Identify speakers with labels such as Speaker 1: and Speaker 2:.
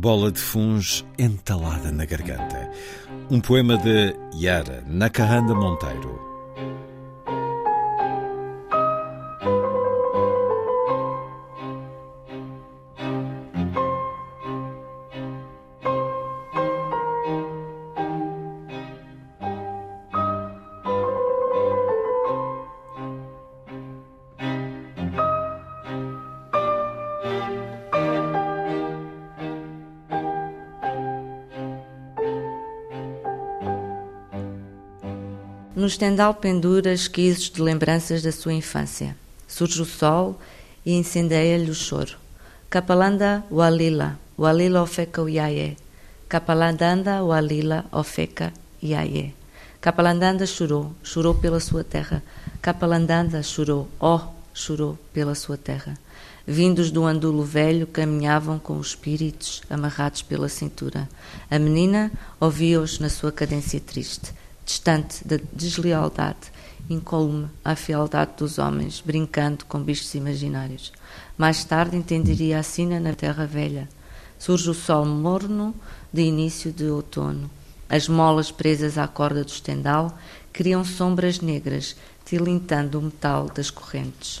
Speaker 1: Bola de Funs entalada na garganta. Um poema de Yara Nakahanda Monteiro.
Speaker 2: No estendal pendura esquizos de lembranças da sua infância. Surge o sol e incendeia-lhe o choro. Kapalanda walila, walila ofeka uyaye. Kapalandanda walila ofeka iaye. Kapalandanda chorou, chorou pela sua terra. Kapalandanda chorou, oh, chorou pela sua terra. Vindos do andulo velho, caminhavam com os espíritos amarrados pela cintura. A menina ouvia-os na sua cadência triste distante da deslealdade, incolume à fealdade dos homens, brincando com bichos imaginários. Mais tarde entenderia a sina na terra velha. Surge o sol morno de início de outono. As molas presas à corda do estendal criam sombras negras, tilintando o metal das correntes.